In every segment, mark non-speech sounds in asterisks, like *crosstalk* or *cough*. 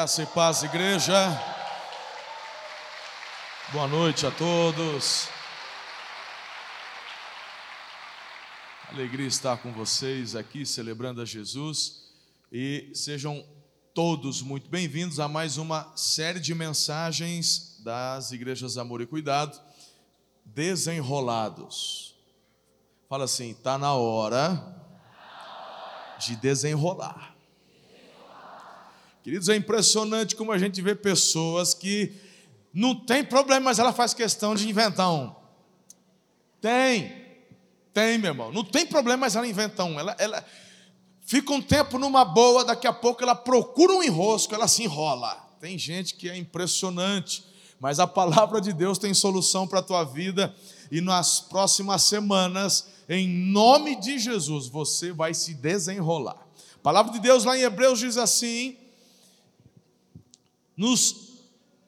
Graça e paz, igreja. Boa noite a todos. Alegria estar com vocês aqui celebrando a Jesus e sejam todos muito bem-vindos a mais uma série de mensagens das igrejas Amor e Cuidado, desenrolados. Fala assim, tá na hora de desenrolar. Queridos, é impressionante como a gente vê pessoas que não tem problema, mas ela faz questão de inventar um. Tem, tem, meu irmão. Não tem problema, mas ela inventa um. Ela, ela fica um tempo numa boa, daqui a pouco ela procura um enrosco, ela se enrola. Tem gente que é impressionante, mas a palavra de Deus tem solução para a tua vida e nas próximas semanas, em nome de Jesus, você vai se desenrolar. A palavra de Deus lá em Hebreus diz assim: nos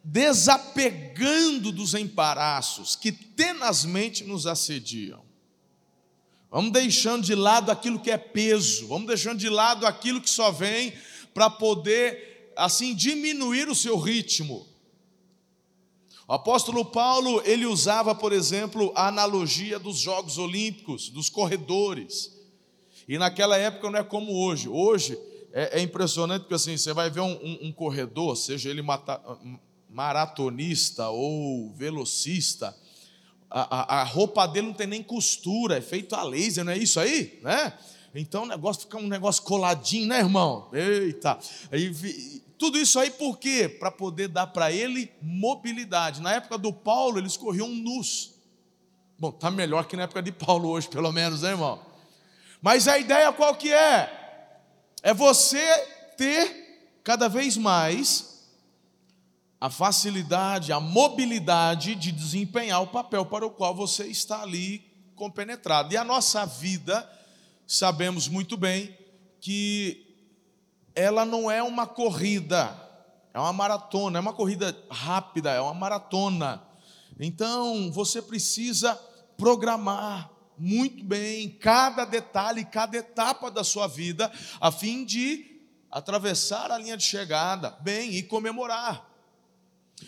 desapegando dos embaraços que tenazmente nos assediam. Vamos deixando de lado aquilo que é peso, vamos deixando de lado aquilo que só vem para poder assim diminuir o seu ritmo. O apóstolo Paulo, ele usava, por exemplo, a analogia dos Jogos Olímpicos, dos corredores. E naquela época não é como hoje. Hoje é, é impressionante porque assim, você vai ver um, um, um corredor, seja ele mata, maratonista ou velocista, a, a, a, roupa dele não tem nem costura, é feito a laser, não é isso aí? Né? Então o negócio fica um negócio coladinho, né, irmão? Eita! Aí, tudo isso aí por quê? Para poder dar para ele mobilidade. Na época do Paulo, eles corriam nus. Bom, tá melhor que na época de Paulo hoje, pelo menos, né, irmão? Mas a ideia qual que é? É você ter cada vez mais a facilidade, a mobilidade de desempenhar o papel para o qual você está ali compenetrado. E a nossa vida, sabemos muito bem que ela não é uma corrida, é uma maratona, é uma corrida rápida, é uma maratona. Então, você precisa programar, muito bem cada detalhe, cada etapa da sua vida, a fim de atravessar a linha de chegada bem e comemorar.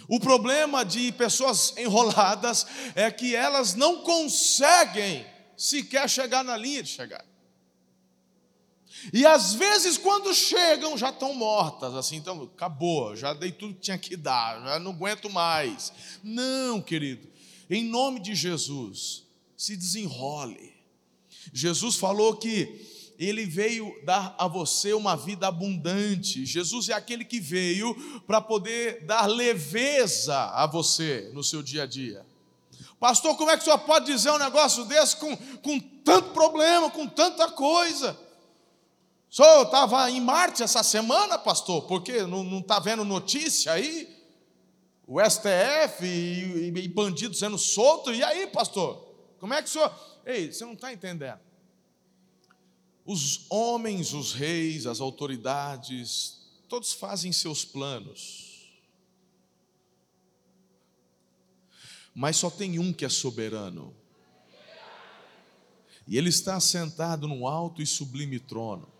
O problema de pessoas *laughs* enroladas é que elas não conseguem sequer chegar na linha de chegada. E às vezes, quando chegam, já estão mortas, assim, então acabou, já dei tudo que tinha que dar, já não aguento mais. Não, querido, em nome de Jesus, se desenrole. Jesus falou que ele veio dar a você uma vida abundante. Jesus é aquele que veio para poder dar leveza a você no seu dia a dia. Pastor, como é que o senhor pode dizer um negócio desse com, com tanto problema, com tanta coisa? O senhor estava em Marte essa semana, pastor, porque não está vendo notícia aí? O STF e, e, e bandido sendo solto, e aí, pastor? Como é que o senhor. Ei, você não está entendendo. Os homens, os reis, as autoridades, todos fazem seus planos. Mas só tem um que é soberano. E ele está sentado num alto e sublime trono.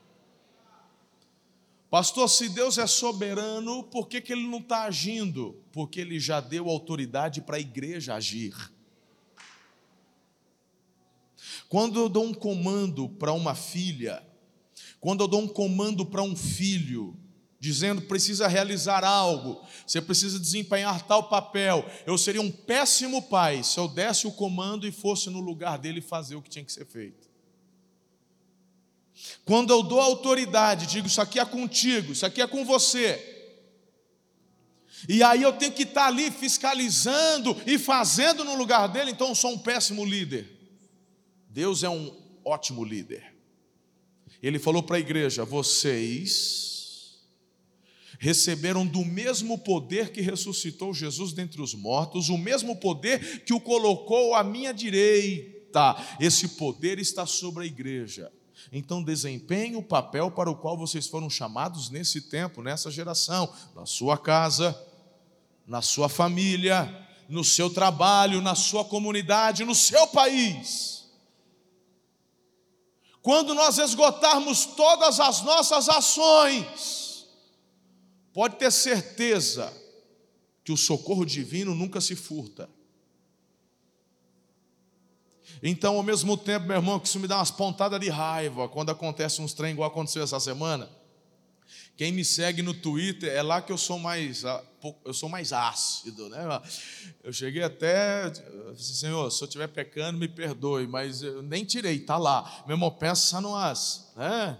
Pastor, se Deus é soberano, por que, que ele não está agindo? Porque ele já deu autoridade para a igreja agir. Quando eu dou um comando para uma filha, quando eu dou um comando para um filho, dizendo precisa realizar algo, você precisa desempenhar tal papel, eu seria um péssimo pai se eu desse o comando e fosse no lugar dele fazer o que tinha que ser feito. Quando eu dou autoridade, digo isso aqui é contigo, isso aqui é com você. E aí eu tenho que estar ali fiscalizando e fazendo no lugar dele, então eu sou um péssimo líder. Deus é um ótimo líder. Ele falou para a igreja: vocês receberam do mesmo poder que ressuscitou Jesus dentre os mortos, o mesmo poder que o colocou à minha direita. Esse poder está sobre a igreja. Então desempenhe o papel para o qual vocês foram chamados nesse tempo, nessa geração, na sua casa, na sua família, no seu trabalho, na sua comunidade, no seu país. Quando nós esgotarmos todas as nossas ações, pode ter certeza que o socorro divino nunca se furta. Então, ao mesmo tempo, meu irmão, que isso me dá umas pontadas de raiva quando acontece uns trem igual aconteceu essa semana. Quem me segue no Twitter é lá que eu sou mais ah, eu sou mais ácido, né? Eu cheguei até, Senhor, se eu estiver pecando, me perdoe, mas eu nem tirei, tá lá. Meu irmão, pensa numas, né?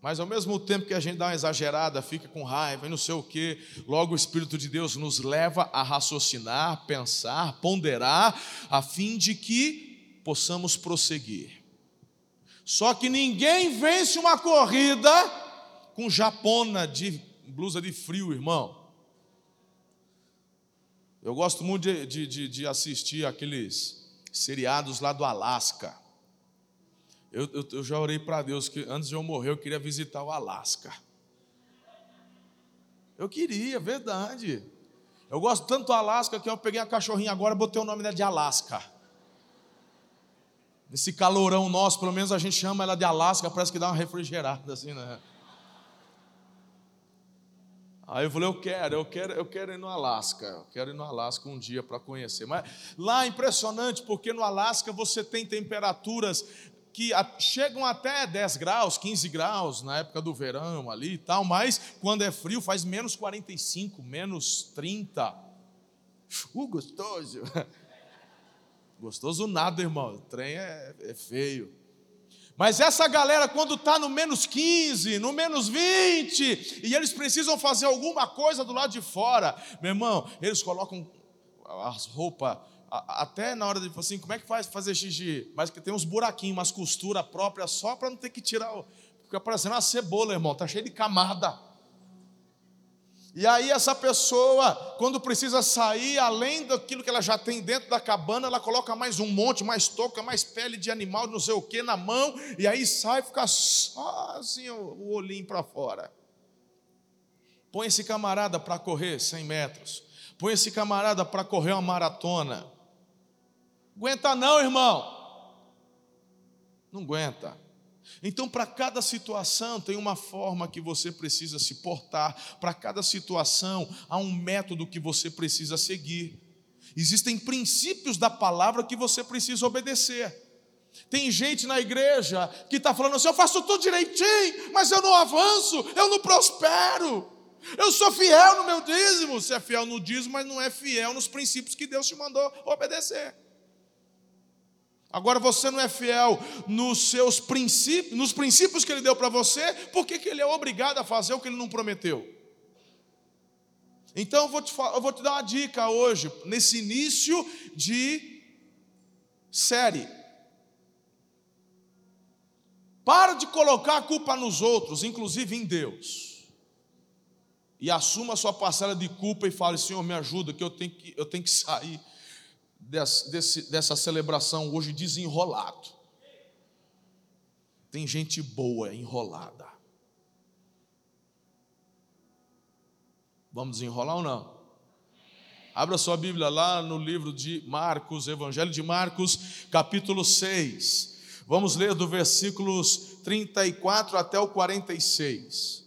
Mas ao mesmo tempo que a gente dá uma exagerada, fica com raiva e não sei o quê, logo o Espírito de Deus nos leva a raciocinar, pensar, ponderar, a fim de que possamos prosseguir. Só que ninguém vence uma corrida com japona de blusa de frio, irmão. Eu gosto muito de, de, de assistir aqueles seriados lá do Alasca. Eu, eu, eu já orei para Deus que antes de eu morrer eu queria visitar o Alasca. Eu queria, verdade. Eu gosto tanto do Alasca que eu peguei a cachorrinha agora e botei o nome dela de Alasca. Esse calorão nosso, pelo menos a gente chama ela de Alasca, parece que dá uma refrigerada assim, né? Aí eu falei, eu quero, eu quero, eu quero ir no Alasca, eu quero ir no Alasca um dia para conhecer. Mas lá é impressionante, porque no Alasca você tem temperaturas que chegam até 10 graus, 15 graus na época do verão ali e tal, mas quando é frio faz menos 45, menos 30. Uh, gostoso. Gostoso nada, irmão. O trem é, é feio. Mas essa galera, quando está no menos 15, no menos 20, e eles precisam fazer alguma coisa do lado de fora, meu irmão, eles colocam as roupas, até na hora de assim, como é que faz fazer xixi? Mas que tem uns buraquinhos, umas costuras próprias só para não ter que tirar. Fica parecendo uma cebola, irmão, tá cheio de camada. E aí essa pessoa, quando precisa sair, além daquilo que ela já tem dentro da cabana, ela coloca mais um monte, mais touca, mais pele de animal, não sei o que, na mão, e aí sai e fica só assim o olhinho para fora. Põe esse camarada para correr 100 metros. Põe esse camarada para correr uma maratona. Aguenta não, irmão. Não aguenta. Então, para cada situação, tem uma forma que você precisa se portar, para cada situação, há um método que você precisa seguir. Existem princípios da palavra que você precisa obedecer. Tem gente na igreja que está falando assim: eu faço tudo direitinho, mas eu não avanço, eu não prospero. Eu sou fiel no meu dízimo. Você é fiel no dízimo, mas não é fiel nos princípios que Deus te mandou obedecer. Agora você não é fiel nos seus princípios, nos princípios que ele deu para você, por que, ele é obrigado a fazer o que ele não prometeu? Então eu vou, te, eu vou te dar uma dica hoje, nesse início de série. Para de colocar a culpa nos outros, inclusive em Deus. E assuma a sua parcela de culpa e fale: Senhor, me ajuda, que eu tenho que, eu tenho que sair desse, dessa celebração hoje desenrolado. Tem gente boa enrolada. Vamos desenrolar ou não? Abra sua Bíblia lá no livro de Marcos, Evangelho de Marcos, capítulo 6. Vamos ler do versículos 34 até o 46.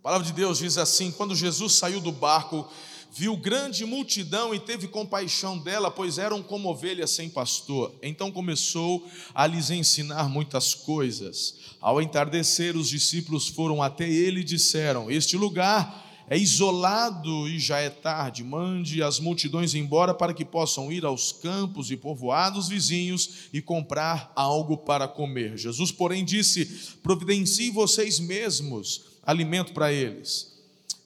A palavra de Deus diz assim: Quando Jesus saiu do barco, viu grande multidão e teve compaixão dela, pois eram como ovelhas sem pastor. Então começou a lhes ensinar muitas coisas. Ao entardecer, os discípulos foram até ele e disseram: Este lugar é isolado e já é tarde. Mande as multidões embora para que possam ir aos campos e povoados vizinhos e comprar algo para comer. Jesus, porém, disse: Providencie vocês mesmos alimento para eles.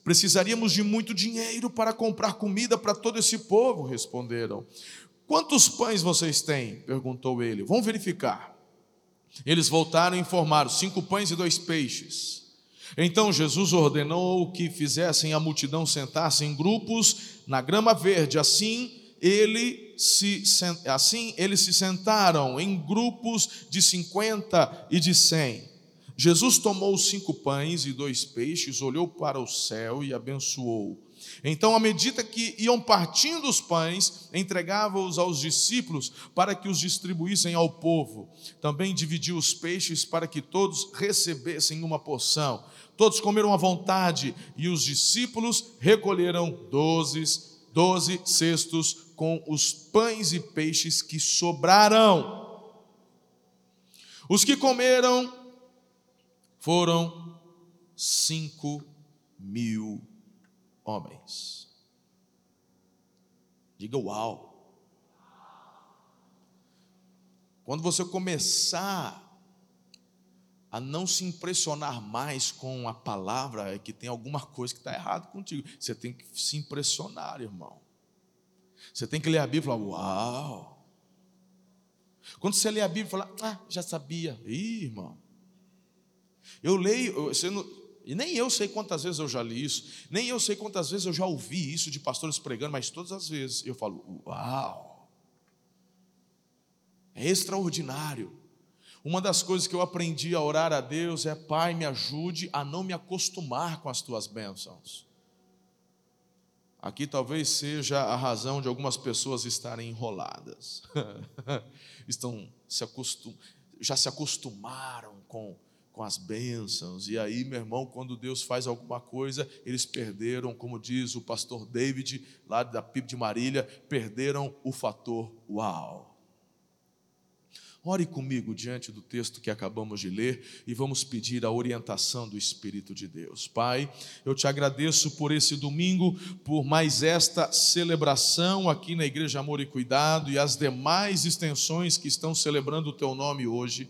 Precisaríamos de muito dinheiro para comprar comida para todo esse povo, responderam. Quantos pães vocês têm? perguntou ele. Vamos verificar. Eles voltaram e informaram: cinco pães e dois peixes. Então Jesus ordenou que fizessem a multidão sentar-se em grupos na grama verde. Assim, ele se, assim eles se sentaram em grupos de cinquenta e de cem. Jesus tomou os cinco pães e dois peixes, olhou para o céu e abençoou. Então, à medida que iam partindo os pães, entregava-os aos discípulos para que os distribuíssem ao povo. Também dividiu os peixes para que todos recebessem uma porção. Todos comeram à vontade e os discípulos recolheram doze, doze cestos com os pães e peixes que sobraram. Os que comeram foram cinco mil homens. Diga uau. Quando você começar a não se impressionar mais com a palavra, é que tem alguma coisa que está errado contigo. Você tem que se impressionar, irmão. Você tem que ler a Bíblia e falar, uau. Quando você lê a Bíblia e fala, ah, já sabia. Ih, irmão. Eu leio, você não, e nem eu sei quantas vezes eu já li isso, nem eu sei quantas vezes eu já ouvi isso de pastores pregando, mas todas as vezes eu falo: Uau! É extraordinário. Uma das coisas que eu aprendi a orar a Deus é: Pai, me ajude a não me acostumar com as tuas bênçãos. Aqui talvez seja a razão de algumas pessoas estarem enroladas, *laughs* estão se acostum, já se acostumaram com com as bênçãos. E aí, meu irmão, quando Deus faz alguma coisa, eles perderam, como diz o pastor David, lá da PIB de Marília, perderam o fator uau. Ore comigo diante do texto que acabamos de ler e vamos pedir a orientação do Espírito de Deus. Pai, eu te agradeço por esse domingo, por mais esta celebração aqui na Igreja Amor e Cuidado e as demais extensões que estão celebrando o teu nome hoje.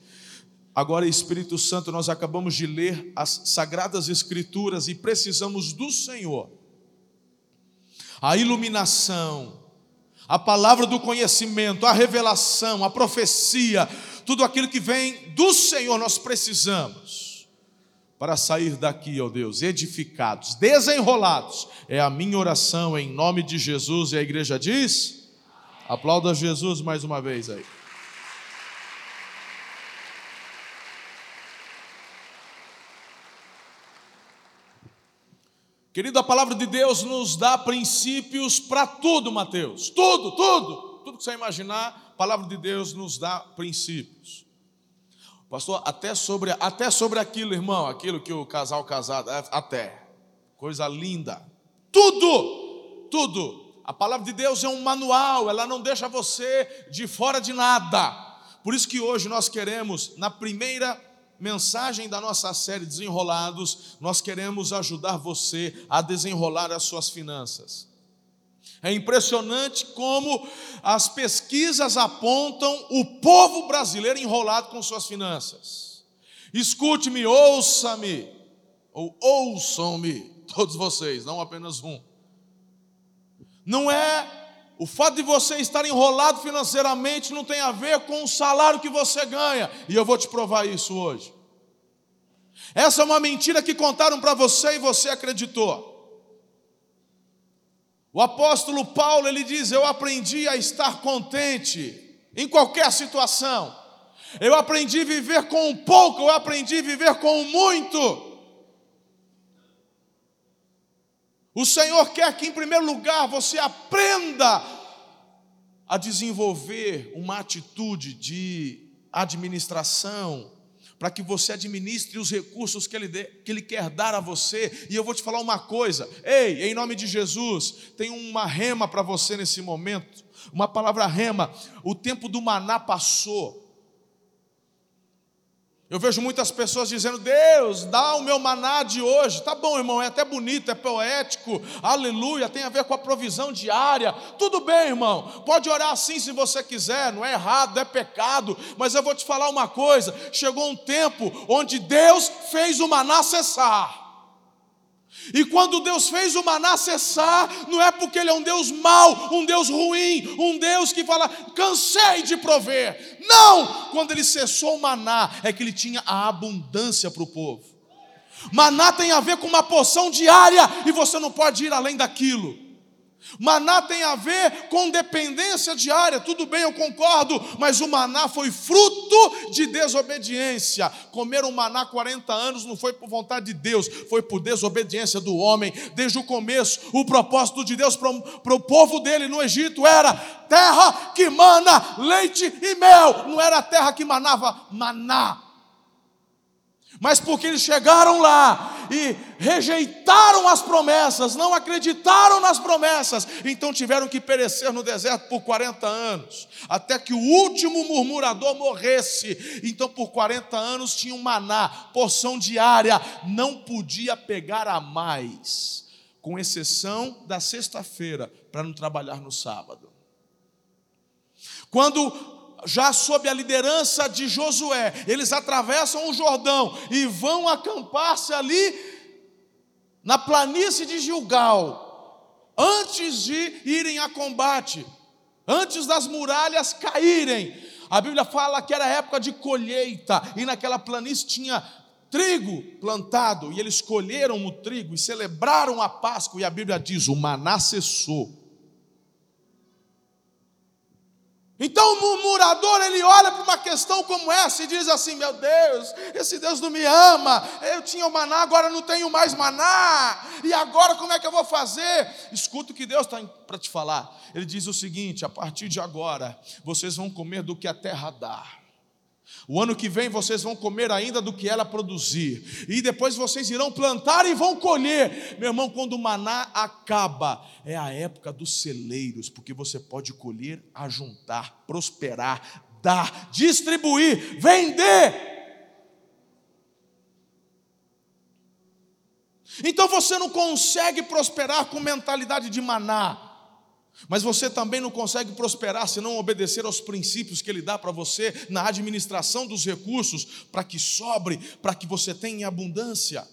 Agora, Espírito Santo, nós acabamos de ler as sagradas Escrituras e precisamos do Senhor. A iluminação, a palavra do conhecimento, a revelação, a profecia, tudo aquilo que vem do Senhor nós precisamos para sair daqui, ó Deus, edificados, desenrolados. É a minha oração em nome de Jesus e a igreja diz: aplauda Jesus mais uma vez aí. Querido, a palavra de Deus nos dá princípios para tudo, Mateus. Tudo, tudo. Tudo que você imaginar, a palavra de Deus nos dá princípios. Pastor, até sobre, até sobre aquilo, irmão, aquilo que o casal casado, é, até. Coisa linda. Tudo, tudo. A palavra de Deus é um manual, ela não deixa você de fora de nada. Por isso que hoje nós queremos, na primeira mensagem da nossa série Desenrolados, nós queremos ajudar você a desenrolar as suas finanças. É impressionante como as pesquisas apontam o povo brasileiro enrolado com suas finanças. Escute-me, ouça-me, ou ouçam-me, todos vocês, não apenas um. Não é o fato de você estar enrolado financeiramente não tem a ver com o salário que você ganha, e eu vou te provar isso hoje. Essa é uma mentira que contaram para você e você acreditou. O apóstolo Paulo ele diz: Eu aprendi a estar contente em qualquer situação. Eu aprendi a viver com um pouco, eu aprendi a viver com muito. O Senhor quer que, em primeiro lugar, você aprenda a desenvolver uma atitude de administração, para que você administre os recursos que ele, dê, que ele quer dar a você. E eu vou te falar uma coisa: ei, em nome de Jesus, tem uma rema para você nesse momento, uma palavra rema. O tempo do maná passou. Eu vejo muitas pessoas dizendo: Deus, dá o meu maná de hoje. Tá bom, irmão, é até bonito, é poético, aleluia, tem a ver com a provisão diária. Tudo bem, irmão, pode orar assim se você quiser, não é errado, é pecado, mas eu vou te falar uma coisa: chegou um tempo onde Deus fez o maná cessar. E quando Deus fez o maná cessar, não é porque Ele é um Deus mau, um Deus ruim, um Deus que fala, cansei de prover. Não! Quando Ele cessou o maná, é que Ele tinha a abundância para o povo. Maná tem a ver com uma porção diária e você não pode ir além daquilo. Maná tem a ver com dependência diária, tudo bem, eu concordo, mas o maná foi fruto de desobediência. Comer o maná 40 anos não foi por vontade de Deus, foi por desobediência do homem. Desde o começo, o propósito de Deus para o povo dele no Egito era terra que mana leite e mel, não era terra que manava maná mas porque eles chegaram lá e rejeitaram as promessas, não acreditaram nas promessas, então tiveram que perecer no deserto por 40 anos, até que o último murmurador morresse. Então, por 40 anos tinha um maná, porção diária, não podia pegar a mais, com exceção da sexta-feira, para não trabalhar no sábado. Quando já sob a liderança de Josué, eles atravessam o Jordão e vão acampar-se ali na planície de Gilgal, antes de irem a combate, antes das muralhas caírem. A Bíblia fala que era época de colheita e naquela planície tinha trigo plantado e eles colheram o trigo e celebraram a Páscoa e a Bíblia diz: o maná cessou. Então o murmurador ele olha para uma questão como essa e diz assim: Meu Deus, esse Deus não me ama. Eu tinha o maná, agora não tenho mais maná. E agora como é que eu vou fazer? Escuta o que Deus está para te falar. Ele diz o seguinte: a partir de agora, vocês vão comer do que a terra dá. O ano que vem vocês vão comer ainda do que ela produzir, e depois vocês irão plantar e vão colher. Meu irmão, quando o maná acaba, é a época dos celeiros, porque você pode colher, ajuntar, prosperar, dar, distribuir, vender. Então você não consegue prosperar com mentalidade de maná. Mas você também não consegue prosperar se não obedecer aos princípios que Ele dá para você na administração dos recursos, para que sobre, para que você tenha abundância.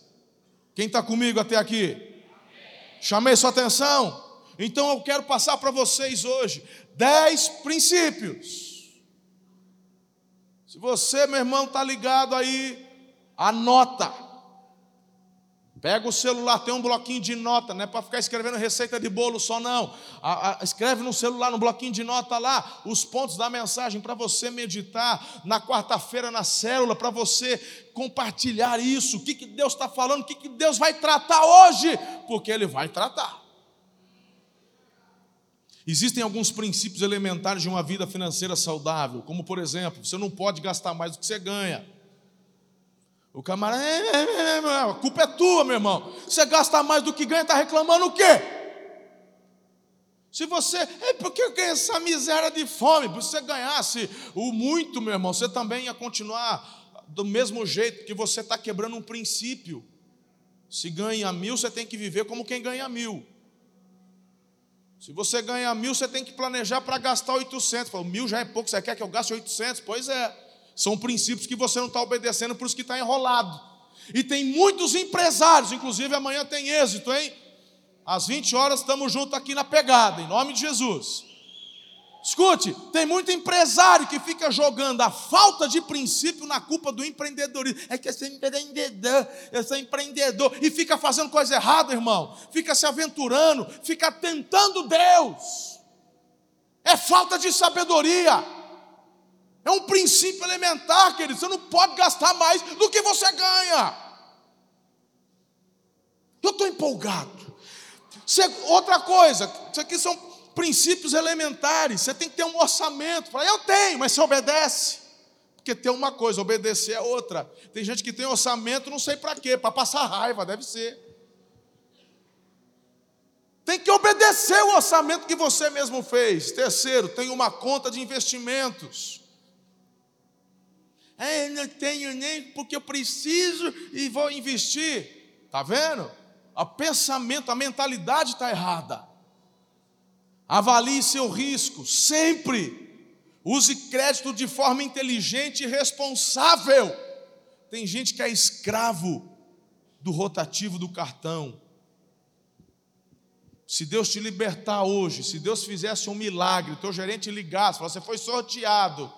Quem está comigo até aqui? Chamei sua atenção? Então eu quero passar para vocês hoje dez princípios. Se você, meu irmão, está ligado aí, anota. Pega o celular, tem um bloquinho de nota, não é para ficar escrevendo receita de bolo só, não. A, a, escreve no celular, no bloquinho de nota lá, os pontos da mensagem para você meditar na quarta-feira na célula, para você compartilhar isso. O que, que Deus está falando, o que, que Deus vai tratar hoje, porque Ele vai tratar. Existem alguns princípios elementares de uma vida financeira saudável, como por exemplo, você não pode gastar mais do que você ganha. O camarada, é, é, é, a culpa é tua, meu irmão. Você gasta mais do que ganha, está reclamando o quê? Se você, é porque eu ganho essa miséria de fome, se você ganhasse o muito, meu irmão, você também ia continuar do mesmo jeito que você está quebrando um princípio. Se ganha mil, você tem que viver como quem ganha mil. Se você ganha mil, você tem que planejar para gastar 800. Fala, mil já é pouco, você quer que eu gaste 800? Pois é. São princípios que você não está obedecendo, por isso que está enrolado. E tem muitos empresários, inclusive amanhã tem êxito, hein? Às 20 horas estamos juntos aqui na pegada, em nome de Jesus. Escute, tem muito empresário que fica jogando a falta de princípio na culpa do empreendedorismo. É que eu sou empreendedor, eu sou empreendedor. E fica fazendo coisa errada, irmão. Fica se aventurando, fica tentando Deus. É falta de sabedoria. É um princípio elementar, querido. Você não pode gastar mais do que você ganha. Eu estou empolgado. Outra coisa, isso aqui são princípios elementares. Você tem que ter um orçamento. Fala, eu tenho, mas você obedece. Porque ter uma coisa, obedecer é outra. Tem gente que tem orçamento, não sei para quê, para passar raiva, deve ser. Tem que obedecer o orçamento que você mesmo fez. Terceiro, tem uma conta de investimentos. É, eu não tenho nem porque eu preciso e vou investir. Está vendo? O pensamento, a mentalidade está errada. Avalie seu risco, sempre. Use crédito de forma inteligente e responsável. Tem gente que é escravo do rotativo do cartão. Se Deus te libertar hoje, se Deus fizesse um milagre, teu gerente ligasse, você foi sorteado,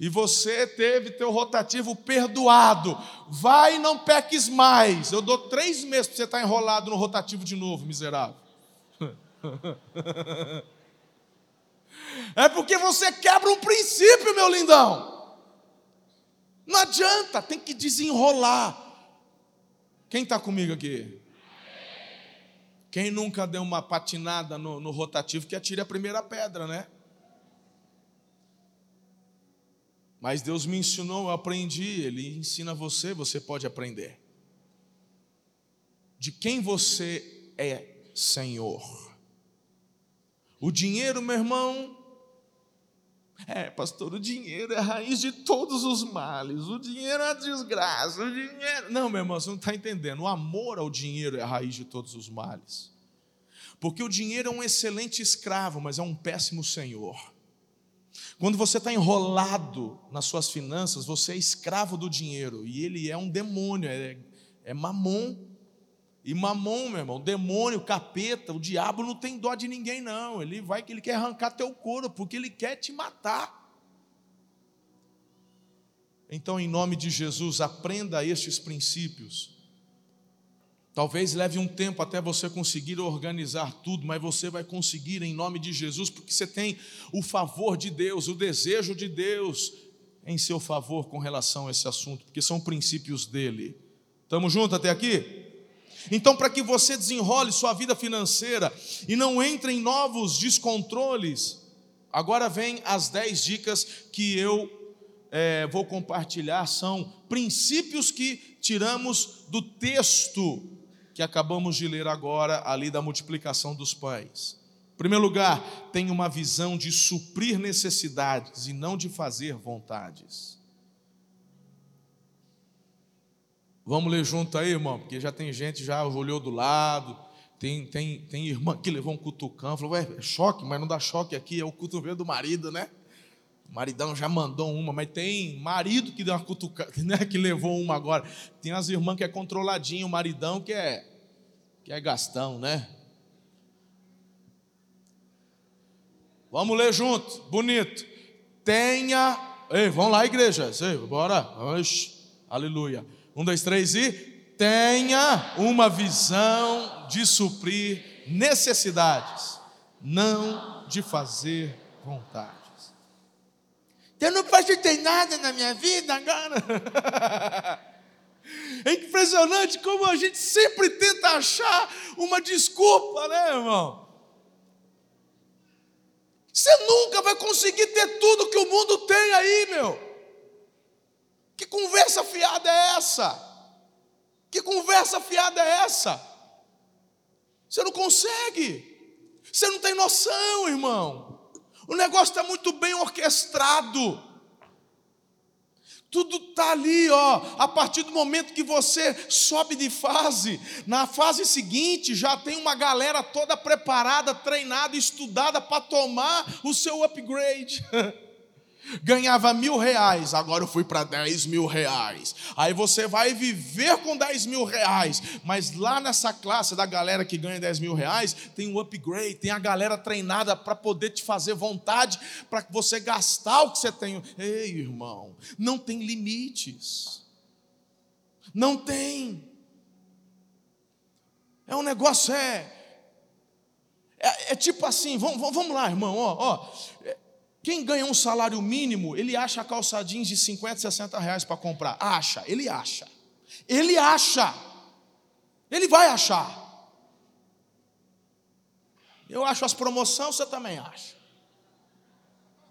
e você teve teu rotativo perdoado, vai e não peques mais. Eu dou três meses para você estar enrolado no rotativo de novo, miserável. *laughs* É porque você quebra um princípio, meu lindão. Não adianta, tem que desenrolar. Quem está comigo aqui? Quem nunca deu uma patinada no, no rotativo que atire a primeira pedra, né? Mas Deus me ensinou, eu aprendi, Ele ensina você, você pode aprender. De quem você é Senhor. O dinheiro, meu irmão, é, pastor, o dinheiro é a raiz de todos os males, o dinheiro é a desgraça, o dinheiro. Não, meu irmão, você não está entendendo. O amor ao dinheiro é a raiz de todos os males. Porque o dinheiro é um excelente escravo, mas é um péssimo senhor. Quando você está enrolado nas suas finanças, você é escravo do dinheiro, e ele é um demônio, é, é mamon. E mamon, meu irmão, demônio, capeta, o diabo não tem dó de ninguém, não. Ele vai que ele quer arrancar teu couro, porque ele quer te matar. Então, em nome de Jesus, aprenda estes princípios. Talvez leve um tempo até você conseguir organizar tudo, mas você vai conseguir em nome de Jesus, porque você tem o favor de Deus, o desejo de Deus em seu favor com relação a esse assunto, porque são princípios dele. Estamos juntos até aqui? Então, para que você desenrole sua vida financeira e não entre em novos descontroles, agora vem as 10 dicas que eu é, vou compartilhar. São princípios que tiramos do texto que acabamos de ler agora, ali da multiplicação dos pães. Em primeiro lugar, tem uma visão de suprir necessidades e não de fazer vontades. Vamos ler junto aí, irmão, porque já tem gente já olhou do lado, tem, tem, tem irmã que levou um cutucão, falou, ué, é choque, mas não dá choque aqui, é o cotovelo do marido, né? Maridão já mandou uma, mas tem marido que deu uma cutucada, *laughs* né, que levou uma agora. Tem as irmãs que é controladinho, o maridão que é, que é gastão, né? Vamos ler junto, bonito. Tenha, ei, vamos lá, igreja, ei, bora, Oxi, aleluia um, dois, três e tenha uma visão de suprir necessidades, não de fazer vontades. Eu não facilitei nada na minha vida agora. *laughs* É impressionante como a gente sempre tenta achar uma desculpa, né, irmão? Você nunca vai conseguir ter tudo que o mundo tem aí, meu. Que conversa fiada é essa? Que conversa fiada é essa? Você não consegue. Você não tem noção, irmão. O negócio está muito bem orquestrado. Tudo está ali, ó. A partir do momento que você sobe de fase, na fase seguinte já tem uma galera toda preparada, treinada, estudada para tomar o seu upgrade. *laughs* ganhava mil reais, agora eu fui para dez mil reais. Aí você vai viver com dez mil reais, mas lá nessa classe da galera que ganha dez mil reais, tem um upgrade, tem a galera treinada para poder te fazer vontade, para você gastar o que você tem. Ei, irmão, não tem limites. Não tem. É um negócio, é. É, é tipo assim, vamos, vamos lá, irmão, ó, ó. Quem ganha um salário mínimo, ele acha calça jeans de 50, 60 reais para comprar. Acha, ele acha. Ele acha. Ele vai achar. Eu acho as promoções, você também acha.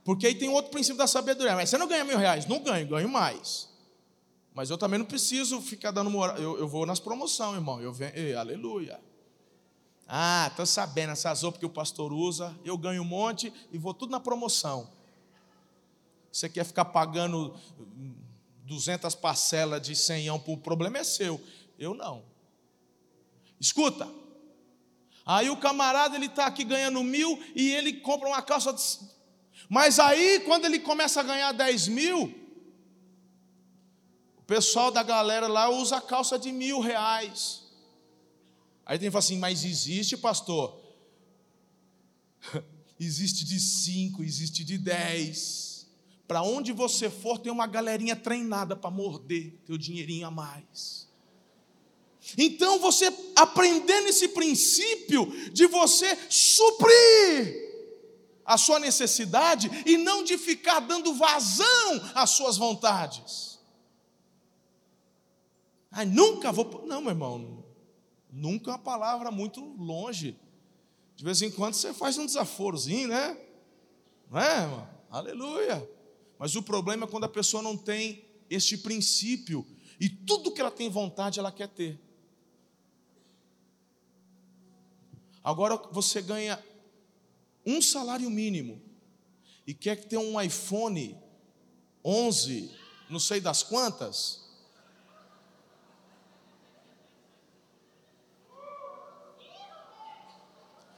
Porque aí tem outro princípio da sabedoria. Mas você não ganha mil reais? Não ganho, ganho mais. Mas eu também não preciso ficar dando moral. Eu, eu vou nas promoções, irmão. Eu venho, aleluia. Ah, estou sabendo, essas roupas que o pastor usa, eu ganho um monte e vou tudo na promoção. Você quer ficar pagando 200 parcelas de senhão, o problema é seu. Eu não. Escuta. Aí o camarada ele está aqui ganhando mil e ele compra uma calça. De... Mas aí quando ele começa a ganhar 10 mil, o pessoal da galera lá usa calça de mil reais. Aí tem que falar assim, mas existe, pastor? *laughs* existe de cinco, existe de dez. Para onde você for, tem uma galerinha treinada para morder teu dinheirinho a mais. Então você aprendendo esse princípio de você suprir a sua necessidade e não de ficar dando vazão às suas vontades. Ai, nunca vou. Não, meu irmão, Nunca uma palavra muito longe. De vez em quando você faz um desaforozinho, né? Não é, irmão? Aleluia. Mas o problema é quando a pessoa não tem este princípio e tudo que ela tem vontade ela quer ter. Agora você ganha um salário mínimo e quer ter um iPhone 11, não sei das quantas,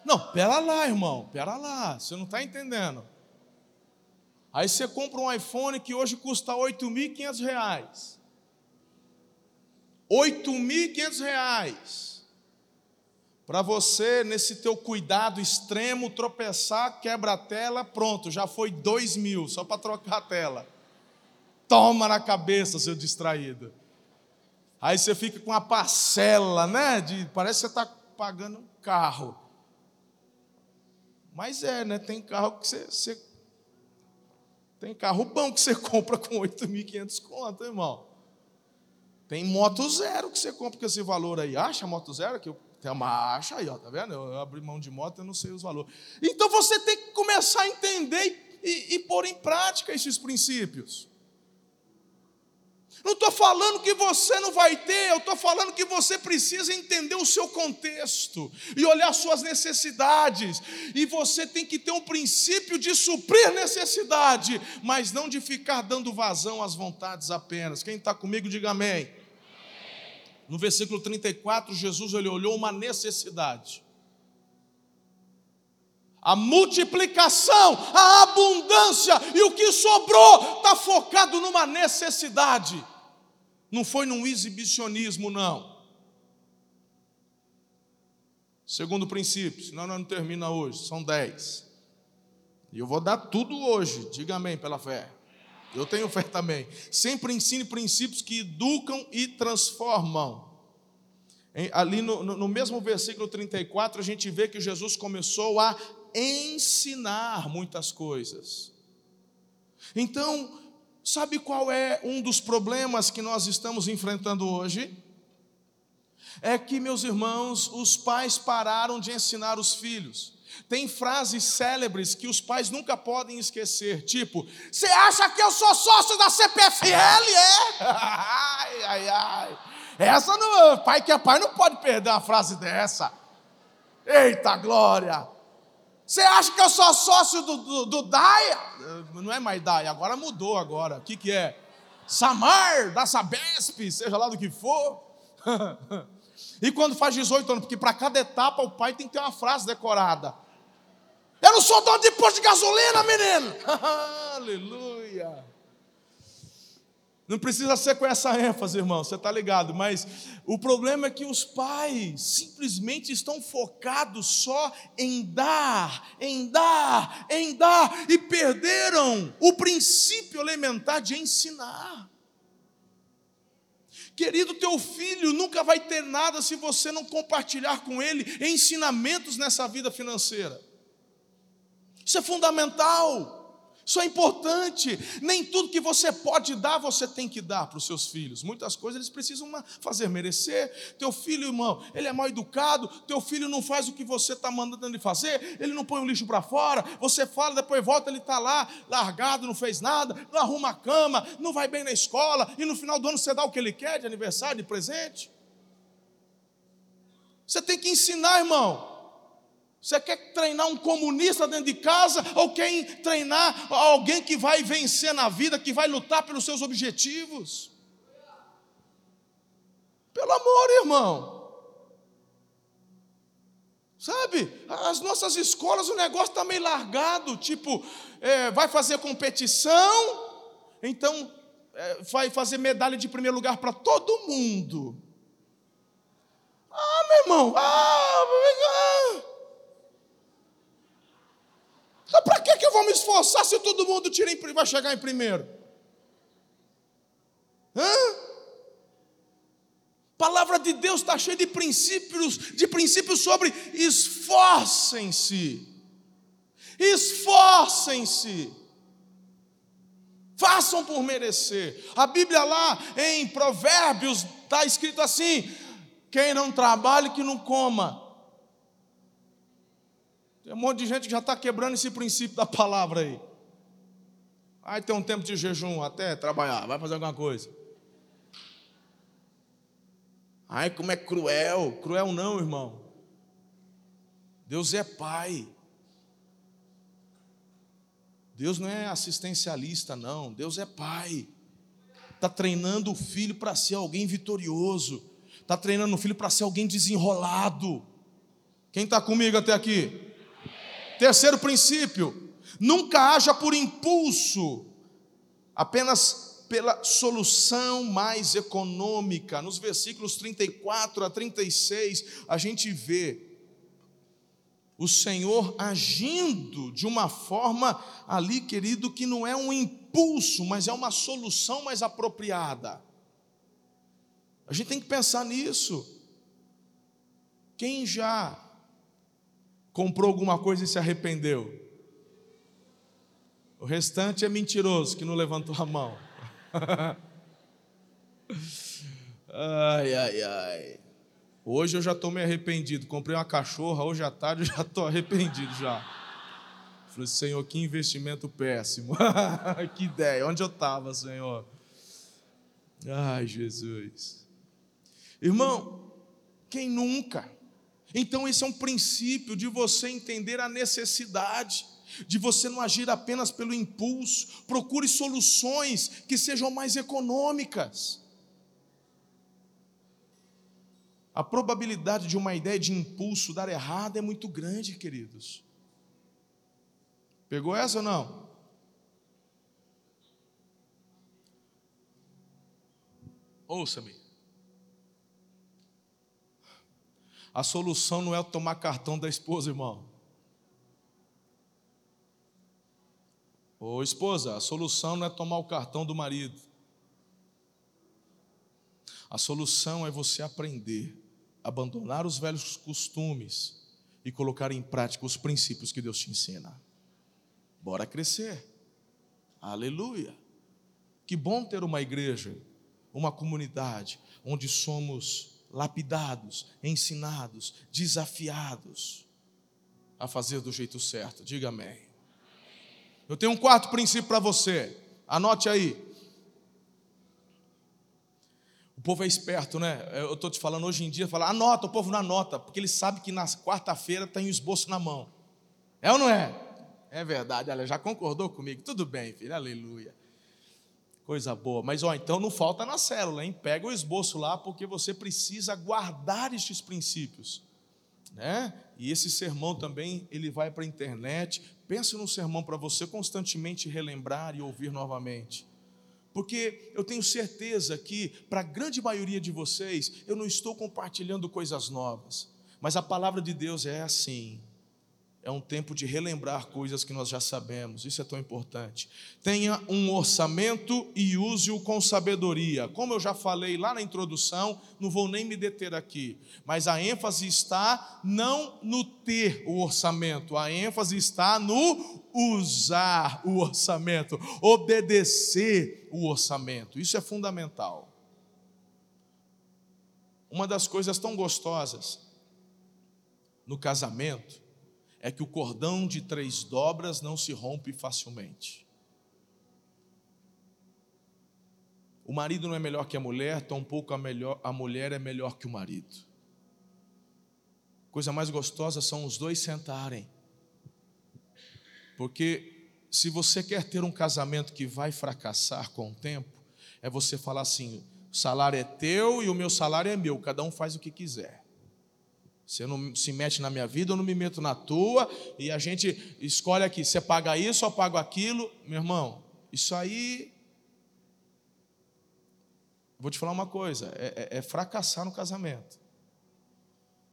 Não, pera lá, irmão, pera lá, você não está entendendo. Aí você compra um iPhone que hoje custa R$ 8.500. R$ 8.500. Para você, nesse teu cuidado extremo, tropeçar, quebra a tela, pronto, já foi dois mil, só para trocar a tela. Toma na cabeça, seu distraído. Aí você fica com a parcela, né? De, parece que você está pagando carro. Mas é, né? Tem carro que você, você tem carro bom que você *laughs* compra com 8.500 conto, irmão. Tem moto zero que você compra com esse valor aí. Acha moto zero? Que eu, tem uma acha aí, ó, tá vendo? Eu, eu abri mão de moto, eu não sei os valores. Então você tem que começar a entender e, e, e pôr em prática esses princípios. Falando que você não vai ter, eu estou falando que você precisa entender o seu contexto e olhar suas necessidades. E você tem que ter um princípio de suprir necessidade, mas não de ficar dando vazão às vontades apenas. Quem está comigo, diga amém. No versículo 34, Jesus ele olhou uma necessidade. A multiplicação, a abundância e o que sobrou está focado numa necessidade. Não foi num exibicionismo, não. Segundo princípio, senão não termina hoje, são dez. E eu vou dar tudo hoje, diga amém pela fé. Eu tenho fé também. Sempre ensine princípios que educam e transformam. Ali no, no, mesmo versículo 34, a gente vê que Jesus começou a ensinar muitas coisas. Então, Sabe qual é um dos problemas que nós estamos enfrentando hoje? É que, meus irmãos, os pais pararam de ensinar os filhos. Tem frases célebres que os pais nunca podem esquecer, tipo: Você acha que eu sou sócio da CPFL? É? *laughs* ai, ai, ai. Essa não, pai que é pai não pode perder uma frase dessa. Eita glória! Você acha que eu sou sócio do, do, do Daia? Não é mais Daia, agora mudou agora. O que, que é? Samar, da Sabesp, seja lá do que for. *laughs* e quando faz 18 anos, porque para cada etapa o pai tem que ter uma frase decorada. Eu não sou dono de posto de gasolina, menino. *laughs* Aleluia. Não precisa ser com essa ênfase, irmão, você está ligado, mas o problema é que os pais simplesmente estão focados só em dar, em dar, em dar, e perderam o princípio elementar de ensinar. Querido, teu filho nunca vai ter nada se você não compartilhar com ele ensinamentos nessa vida financeira. Isso é fundamental. Isso é importante. Nem tudo que você pode dar, você tem que dar para os seus filhos. Muitas coisas eles precisam fazer merecer. Teu filho, irmão, ele é mal educado. Teu filho não faz o que você está mandando ele fazer. Ele não põe o lixo para fora. Você fala, depois volta, ele está lá, largado, não fez nada, não arruma a cama, não vai bem na escola. E no final do ano você dá o que ele quer de aniversário, de presente. Você tem que ensinar, irmão. Você quer treinar um comunista dentro de casa ou quer treinar alguém que vai vencer na vida, que vai lutar pelos seus objetivos? Pelo amor, irmão. Sabe, as nossas escolas o negócio está meio largado, tipo, é, vai fazer competição, então é, vai fazer medalha de primeiro lugar para todo mundo. Ah, meu irmão, ah, ah. Então, para que, eu vou me esforçar se todo mundo tira em, vai chegar em primeiro? Hã? A palavra de Deus está cheia de princípios, de princípios sobre esforcem-se. Esforcem-se. Façam por merecer. A Bíblia lá em Provérbios está escrito assim: quem não trabalha, que não coma. Tem um monte de gente que já está quebrando esse princípio da palavra aí. Aí tem um tempo de jejum até trabalhar, vai fazer alguma coisa. Ai, como é cruel. Cruel não, irmão. Deus é pai. Deus não é assistencialista, não. Deus é pai. Está treinando o filho para ser alguém vitorioso. Está treinando o filho para ser alguém desenrolado. Quem está comigo até aqui? Terceiro princípio: nunca haja por impulso, apenas pela solução mais econômica. Nos versículos 34 a 36, a gente vê o Senhor agindo de uma forma ali, querido, que não é um impulso, mas é uma solução mais apropriada. A gente tem que pensar nisso. Quem já comprou alguma coisa e se arrependeu. O restante é mentiroso que não levantou a mão. *laughs* ai, ai, ai. Hoje eu já estou meio arrependido. Comprei uma cachorra, hoje à tarde eu já estou arrependido já. Falei, Senhor, que investimento péssimo. *laughs* que ideia, onde eu estava, Senhor? Ai, Jesus. Irmão, quem nunca? Então, esse é um princípio de você entender a necessidade, de você não agir apenas pelo impulso, procure soluções que sejam mais econômicas. A probabilidade de uma ideia de impulso dar errado é muito grande, queridos. Pegou essa ou não? Ouça-me. A solução não é tomar cartão da esposa, irmão. Ô esposa, a solução não é tomar o cartão do marido. A solução é você aprender, abandonar os velhos costumes e colocar em prática os princípios que Deus te ensina. Bora crescer. Aleluia. Que bom ter uma igreja, uma comunidade onde somos lapidados, ensinados, desafiados a fazer do jeito certo. Diga amém. Eu tenho um quarto princípio para você. Anote aí. O povo é esperto, né? Eu estou te falando hoje em dia, fala, anota, o povo não anota, porque ele sabe que na quarta-feira tem o esboço na mão. É ou não é? É verdade, ela já concordou comigo. Tudo bem, filho, aleluia. Coisa boa. Mas, ó, então não falta na célula, hein? Pega o esboço lá, porque você precisa guardar estes princípios. Né? E esse sermão também, ele vai para a internet. Pense no sermão para você constantemente relembrar e ouvir novamente. Porque eu tenho certeza que, para a grande maioria de vocês, eu não estou compartilhando coisas novas. Mas a palavra de Deus é assim é um tempo de relembrar coisas que nós já sabemos, isso é tão importante. Tenha um orçamento e use-o com sabedoria. Como eu já falei lá na introdução, não vou nem me deter aqui, mas a ênfase está não no ter o orçamento, a ênfase está no usar o orçamento, obedecer o orçamento. Isso é fundamental. Uma das coisas tão gostosas no casamento é que o cordão de três dobras não se rompe facilmente. O marido não é melhor que a mulher, tampouco a, melhor, a mulher é melhor que o marido. Coisa mais gostosa são os dois sentarem porque se você quer ter um casamento que vai fracassar com o tempo, é você falar assim: o salário é teu e o meu salário é meu, cada um faz o que quiser. Você não se mete na minha vida, eu não me meto na tua, e a gente escolhe aqui: você paga isso ou paga aquilo. Meu irmão, isso aí. Vou te falar uma coisa: é, é, é fracassar no casamento.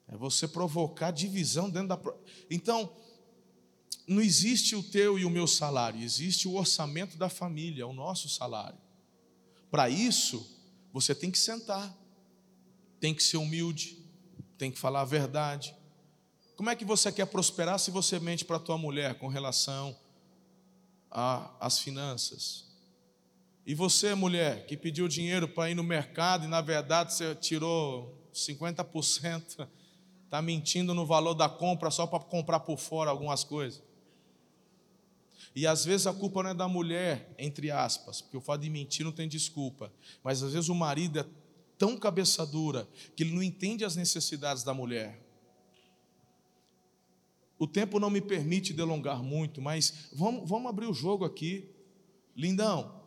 É você provocar divisão dentro da. Então, não existe o teu e o meu salário, existe o orçamento da família, o nosso salário. Para isso, você tem que sentar, tem que ser humilde, tem que falar a verdade. Como é que você quer prosperar se você mente para a tua mulher com relação às finanças? E você, mulher, que pediu dinheiro para ir no mercado e na verdade você tirou 50%, está *laughs* mentindo no valor da compra só para comprar por fora algumas coisas. E às vezes a culpa não é da mulher, entre aspas, porque o fato de mentir não tem desculpa. Mas às vezes o marido é tão cabeça dura que ele não entende as necessidades da mulher. O tempo não me permite delongar muito, mas vamos, vamos abrir o jogo aqui. Lindão,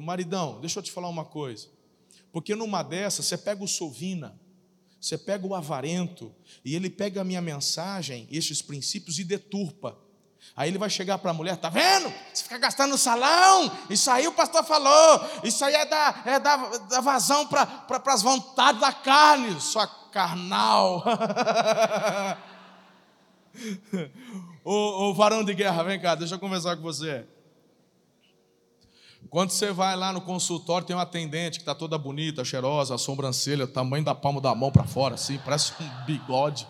maridão, deixa eu te falar uma coisa. Porque numa dessas, você pega o Sovina, você pega o avarento, e ele pega a minha mensagem, estes princípios, e deturpa. Aí ele vai chegar para a mulher, tá vendo? Você fica gastando no salão, isso aí o pastor falou, isso aí é dar, é dar, dar vazão para pra, as vontades da carne, sua carnal. *laughs* ô, ô varão de guerra, vem cá, deixa eu conversar com você. Quando você vai lá no consultório, tem uma atendente que está toda bonita, cheirosa, a sobrancelha, tamanho da palma da mão para fora, assim, parece um bigode.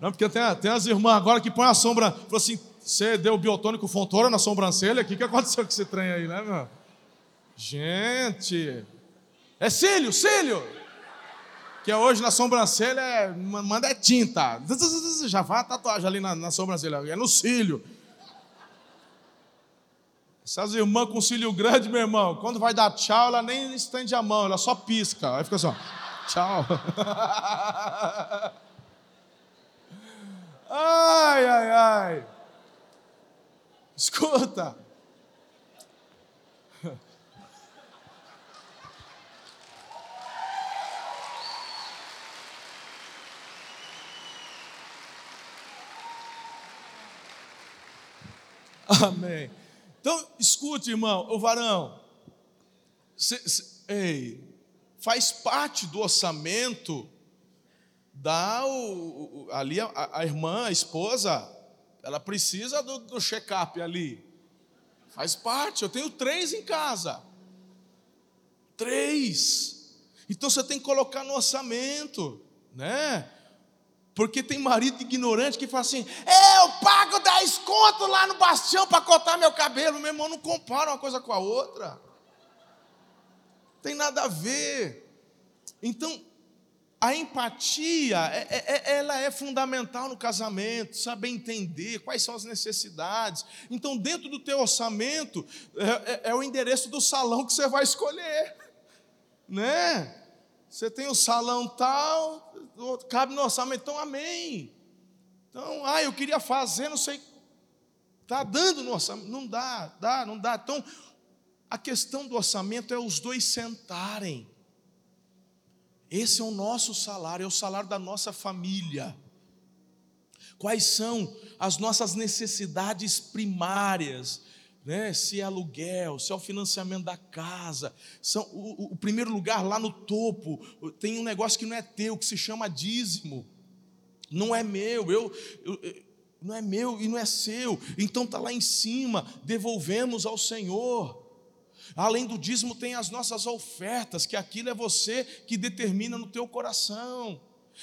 Não, porque tem, tem as irmãs agora que põem a sombra. Falou assim: você deu biotônico fontora na sobrancelha? O que, que aconteceu com esse trem aí, né, meu? Gente. É cílio, cílio. Que é hoje na sobrancelha, é, manda é tinta. *laughs* Já vai a tatuagem ali na, na sobrancelha. É no cílio. Essas irmãs com cílio grande, meu irmão, quando vai dar tchau, ela nem estende a mão, ela só pisca. Aí fica assim, ó, tchau. *laughs* Ai, ai, ai. Escuta. Amém. Então, escute, irmão, o varão. Cê, cê, ei, faz parte do orçamento dá o, o ali a, a, irmã, a esposa, ela precisa do, do check-up ali. Faz parte, eu tenho três em casa. Três. Então você tem que colocar no orçamento, né? Porque tem marido ignorante que fala assim: eu pago 10 conto lá no bastião para cortar meu cabelo. Meu irmão, não compara uma coisa com a outra. Tem nada a ver. Então, a empatia, é, é, é, ela é fundamental no casamento, saber entender quais são as necessidades. Então, dentro do teu orçamento, é, o endereço do salão que você vai escolher, né? Você tem o salão tal, cabe no orçamento, então amém. Então, ah, eu queria fazer, não sei, está dando no orçamento, não dá, dá, não dá. Então, a questão do orçamento é os dois sentarem esse é o nosso salário, é o salário da nossa família. Quais são as nossas necessidades primárias? Né? Se é aluguel, se é o financiamento da casa. São, o, o primeiro lugar lá no topo tem um negócio que não é teu, que se chama dízimo. Não é meu, eu, eu não é meu e não é seu. Então está lá em cima, devolvemos ao Senhor. Além do dízimo, tem as nossas ofertas, que aquilo é você que determina no teu coração.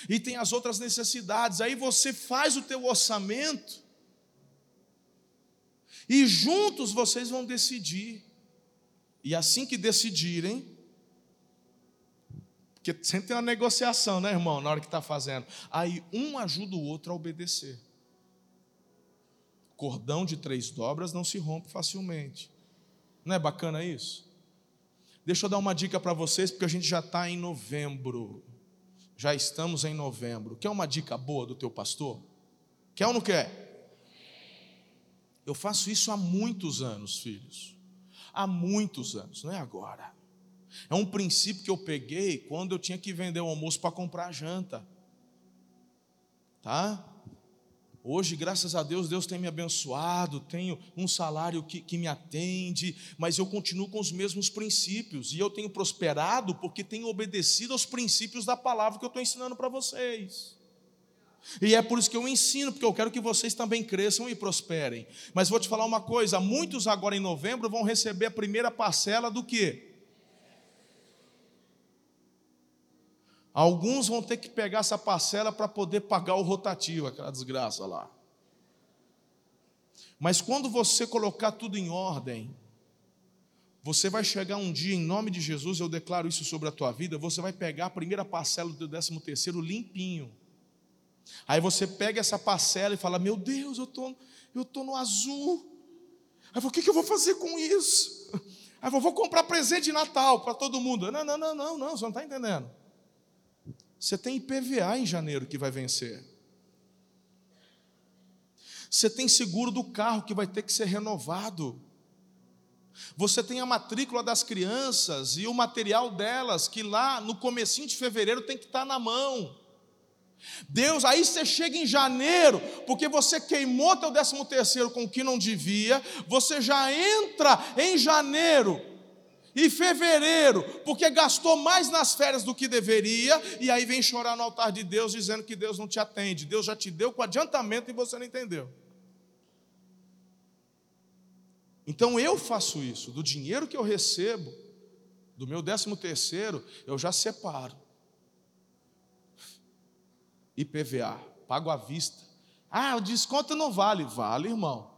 E tem as outras necessidades. Aí você faz o teu orçamento E juntos vocês vão decidir. E assim que decidirem, porque sempre tem uma negociação, né, irmão, na hora que está fazendo. Aí um ajuda o outro a obedecer. Cordão de três dobras não se rompe facilmente. Não é bacana isso? Deixa eu dar uma dica para vocês, porque a gente já está em novembro. Já estamos em novembro. Quer uma dica boa do teu pastor? Quer ou não quer? Eu faço isso há muitos anos, filhos. Há muitos anos, não é agora. É um princípio que eu peguei quando eu tinha que vender o almoço para comprar janta. Tá? Hoje, graças a Deus, Deus tem me abençoado, tenho um salário que, que me atende, mas eu continuo com os mesmos princípios e eu tenho prosperado porque tenho obedecido aos princípios da palavra que eu estou ensinando para vocês. E é por isso que eu ensino, porque eu quero que vocês também cresçam e prosperem. Mas vou te falar uma coisa: muitos agora em novembro vão receber a primeira parcela do que? Alguns vão ter que pegar essa parcela para poder pagar o rotativo, aquela desgraça lá. Mas quando você colocar tudo em ordem, você vai chegar um dia, em nome de Jesus, eu declaro isso sobre a tua vida, você vai pegar a primeira parcela do décimo terceiro limpinho. Aí você pega essa parcela e fala, meu Deus, eu tô, estou tô no azul. Aí eu falo, o que, que eu vou fazer com isso? Aí eu vou comprar presente de Natal para todo mundo. Não, não, não, não, não, você não está entendendo. Você tem IPVA em janeiro que vai vencer. Você tem seguro do carro que vai ter que ser renovado. Você tem a matrícula das crianças e o material delas que lá no comecinho de fevereiro tem que estar na mão. Deus, aí você chega em janeiro, porque você queimou teu décimo terceiro com o que não devia, você já entra em janeiro e fevereiro, porque gastou mais nas férias do que deveria, e aí vem chorar no altar de Deus dizendo que Deus não te atende. Deus já te deu com adiantamento e você não entendeu. Então eu faço isso, do dinheiro que eu recebo, do meu décimo terceiro, eu já separo. IPVA, pago à vista. Ah, o desconto não vale. Vale, irmão.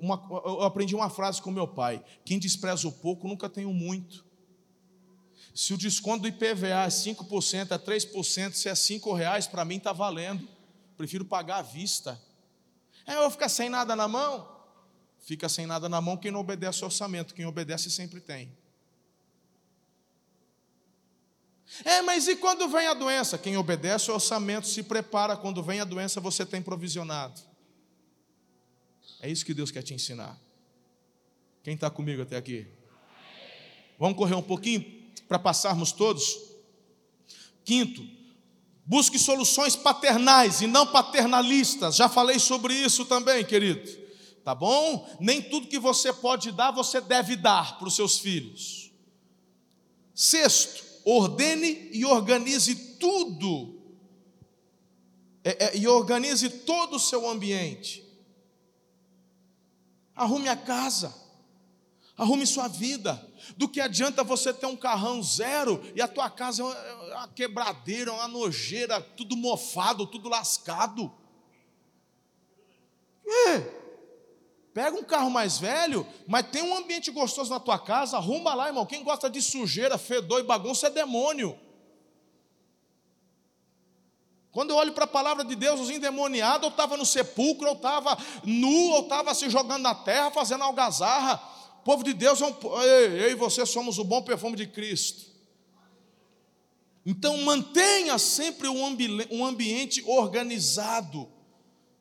Uma, eu aprendi uma frase com meu pai: quem despreza o pouco nunca tem o muito. Se o desconto do IPVA é 5%, é 3%, se é 5 reais, para mim está valendo. Prefiro pagar à vista. É, eu vou ficar sem nada na mão? Fica sem nada na mão quem não obedece ao orçamento. Quem obedece sempre tem. É, mas e quando vem a doença? Quem obedece ao orçamento se prepara. Quando vem a doença, você tem provisionado. É isso que Deus quer te ensinar. Quem está comigo até aqui? Vamos correr um pouquinho para passarmos todos? Quinto, busque soluções paternais e não paternalistas. Já falei sobre isso também, querido. Tá bom? Nem tudo que você pode dar, você deve dar para os seus filhos. Sexto, ordene e organize tudo. É, é, e organize todo o seu ambiente. Arrume a casa, arrume sua vida. Do que adianta você ter um carrão zero e a tua casa é uma quebradeira, uma nojeira, tudo mofado, tudo lascado. É. Pega um carro mais velho, mas tem um ambiente gostoso na tua casa, arruma lá, irmão. Quem gosta de sujeira, fedor e bagunça é demônio. Quando eu olho para a palavra de Deus, os endemoniados, ou estava no sepulcro, ou estava nu, ou estava se jogando na terra, fazendo algazarra. O povo de Deus é um. Eu e você somos o bom perfume de Cristo. Então mantenha sempre um, ambi um ambiente organizado.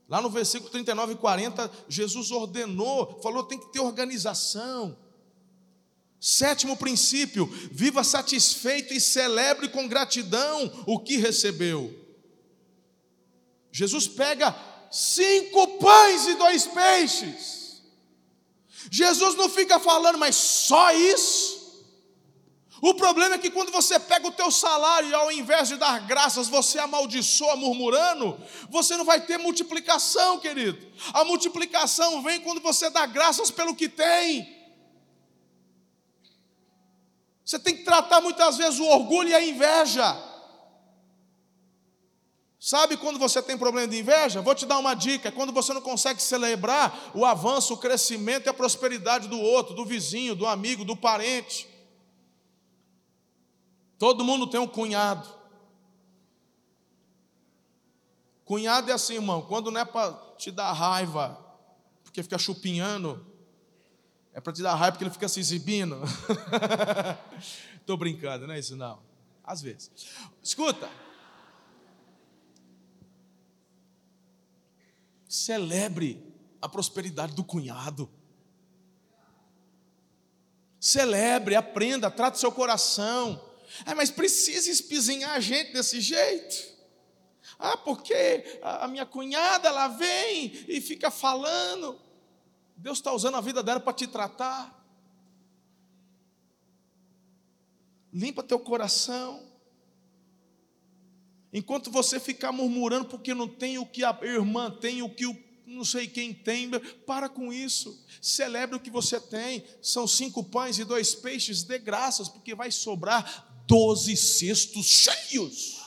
Lá no versículo 39 e 40, Jesus ordenou, falou: tem que ter organização. Sétimo princípio: viva satisfeito e celebre com gratidão o que recebeu. Jesus pega cinco pães e dois peixes. Jesus não fica falando, mas só isso. O problema é que quando você pega o teu salário e ao invés de dar graças, você amaldiçoa murmurando, você não vai ter multiplicação, querido. A multiplicação vem quando você dá graças pelo que tem. Você tem que tratar muitas vezes o orgulho e a inveja. Sabe quando você tem problema de inveja? Vou te dar uma dica: é quando você não consegue celebrar o avanço, o crescimento e a prosperidade do outro, do vizinho, do amigo, do parente. Todo mundo tem um cunhado. Cunhado é assim, irmão, quando não é para te dar raiva, porque fica chupinhando, é para te dar raiva porque ele fica se exibindo. *laughs* Estou brincando, não é isso não. Às vezes. Escuta. Celebre a prosperidade do cunhado. Celebre, aprenda, trate seu coração. É, mas precisa espizinhar a gente desse jeito. Ah, porque a minha cunhada ela vem e fica falando. Deus está usando a vida dela para te tratar. Limpa teu coração. Enquanto você ficar murmurando porque não tem o que a irmã tem, o que o não sei quem tem, para com isso. Celebre o que você tem. São cinco pães e dois peixes, dê graças, porque vai sobrar doze cestos cheios.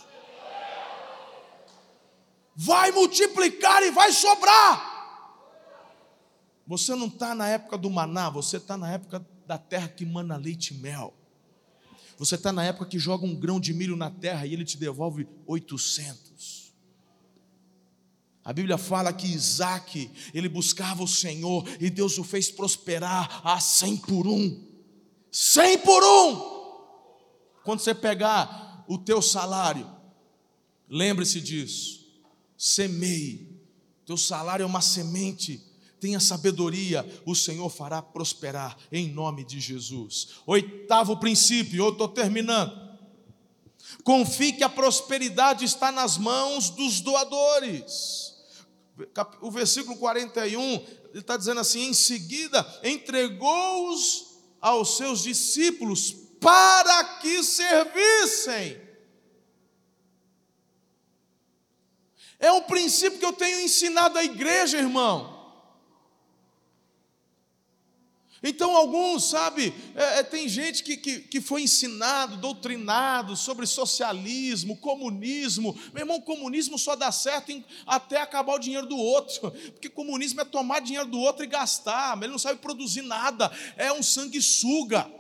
Vai multiplicar e vai sobrar. Você não está na época do maná, você está na época da terra que mana leite e mel. Você está na época que joga um grão de milho na terra e ele te devolve 800. A Bíblia fala que Isaac, ele buscava o Senhor e Deus o fez prosperar a cem por um. Cem por um! Quando você pegar o teu salário, lembre-se disso. Semeie. Teu salário é uma semente tenha sabedoria, o Senhor fará prosperar em nome de Jesus. Oitavo princípio, eu estou terminando. Confie que a prosperidade está nas mãos dos doadores. O versículo 41, ele está dizendo assim: em seguida, entregou-os aos seus discípulos para que servissem. É um princípio que eu tenho ensinado à igreja, irmão. Então, alguns, sabe, é, é, tem gente que, que, que foi ensinado, doutrinado sobre socialismo, comunismo. Meu irmão, comunismo só dá certo em, até acabar o dinheiro do outro, *laughs* porque comunismo é tomar dinheiro do outro e gastar, ele não sabe produzir nada, é um sanguessuga.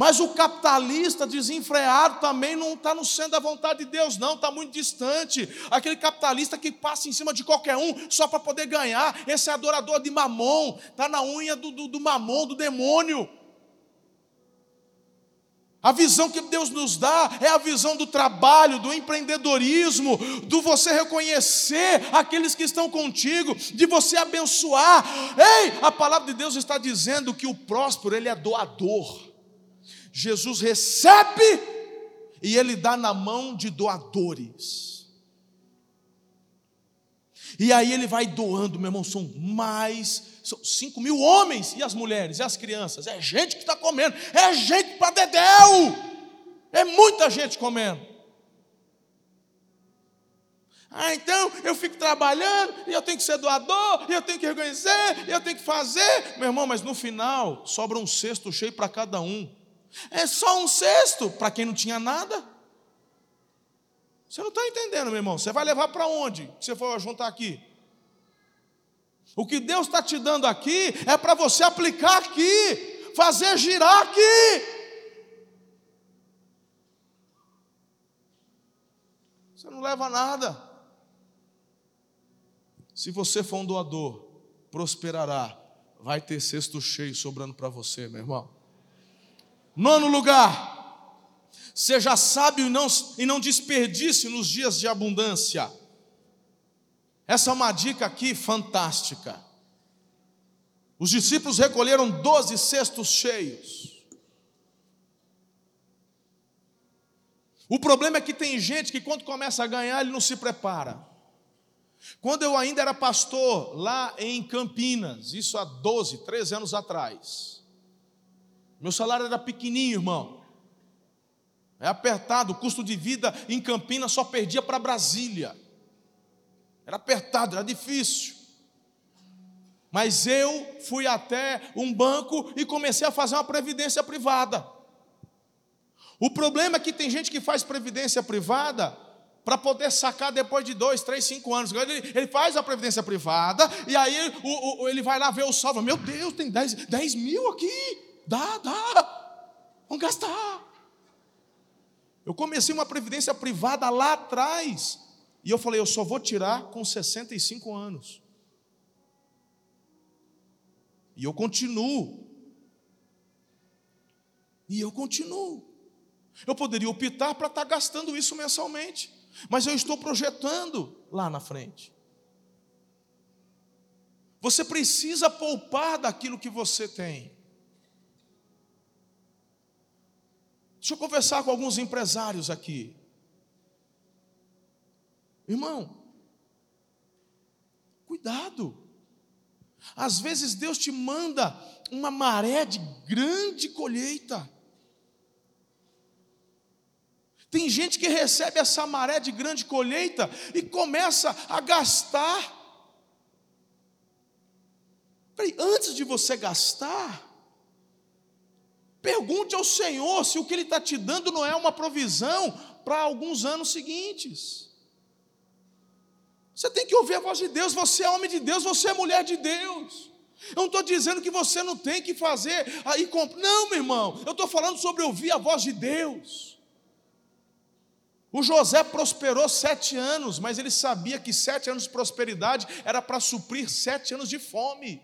Mas o capitalista desenfreado também não está no centro da vontade de Deus, não, está muito distante. Aquele capitalista que passa em cima de qualquer um só para poder ganhar, esse adorador de mamon, está na unha do, do, do mamon, do demônio. A visão que Deus nos dá é a visão do trabalho, do empreendedorismo, do você reconhecer aqueles que estão contigo, de você abençoar. Ei, a palavra de Deus está dizendo que o próspero, ele é doador. Jesus recebe e ele dá na mão de doadores. E aí ele vai doando, meu irmão, são mais, são 5 mil homens, e as mulheres, e as crianças, é gente que está comendo, é gente para dedéu, é muita gente comendo. Ah, então eu fico trabalhando, e eu tenho que ser doador, e eu tenho que reconhecer, e eu tenho que fazer. Meu irmão, mas no final sobra um cesto cheio para cada um. É só um cesto para quem não tinha nada. Você não está entendendo, meu irmão. Você vai levar para onde você for juntar aqui? O que Deus está te dando aqui é para você aplicar aqui, fazer girar aqui. Você não leva nada. Se você for um doador, prosperará, vai ter cesto cheio sobrando para você, meu irmão. Nono lugar, seja sábio e não, e não desperdice nos dias de abundância. Essa é uma dica aqui fantástica. Os discípulos recolheram doze cestos cheios. O problema é que tem gente que quando começa a ganhar, ele não se prepara. Quando eu ainda era pastor lá em Campinas, isso há 12, 13 anos atrás, meu salário era pequenininho, irmão. É apertado, o custo de vida em Campinas só perdia para Brasília. Era apertado, era difícil. Mas eu fui até um banco e comecei a fazer uma previdência privada. O problema é que tem gente que faz previdência privada para poder sacar depois de dois, três, cinco anos. Ele, faz a previdência privada e aí ele vai lá ver o saldo. Meu Deus, tem 10, 10 mil aqui. Dá, dá. Vamos gastar. Eu comecei uma previdência privada lá atrás. E eu falei, eu só vou tirar com 65 anos. E eu continuo. E eu continuo. Eu poderia optar para estar gastando isso mensalmente, mas eu estou projetando lá na frente. Você precisa poupar daquilo que você tem. Deixa eu conversar com alguns empresários aqui. Irmão, cuidado. Às vezes Deus te manda uma maré de grande colheita. Tem gente que recebe essa maré de grande colheita e começa a gastar. Peraí, antes de você gastar, pergunte ao Senhor se o que Ele está te dando não é uma provisão para alguns anos seguintes. Você tem que ouvir a voz de Deus, você é homem de Deus, você é mulher de Deus. Eu não estou dizendo que você não tem que fazer aí. Não, meu irmão, eu estou falando sobre ouvir a voz de Deus. O José prosperou sete anos, mas ele sabia que sete anos de prosperidade era para suprir sete anos de fome.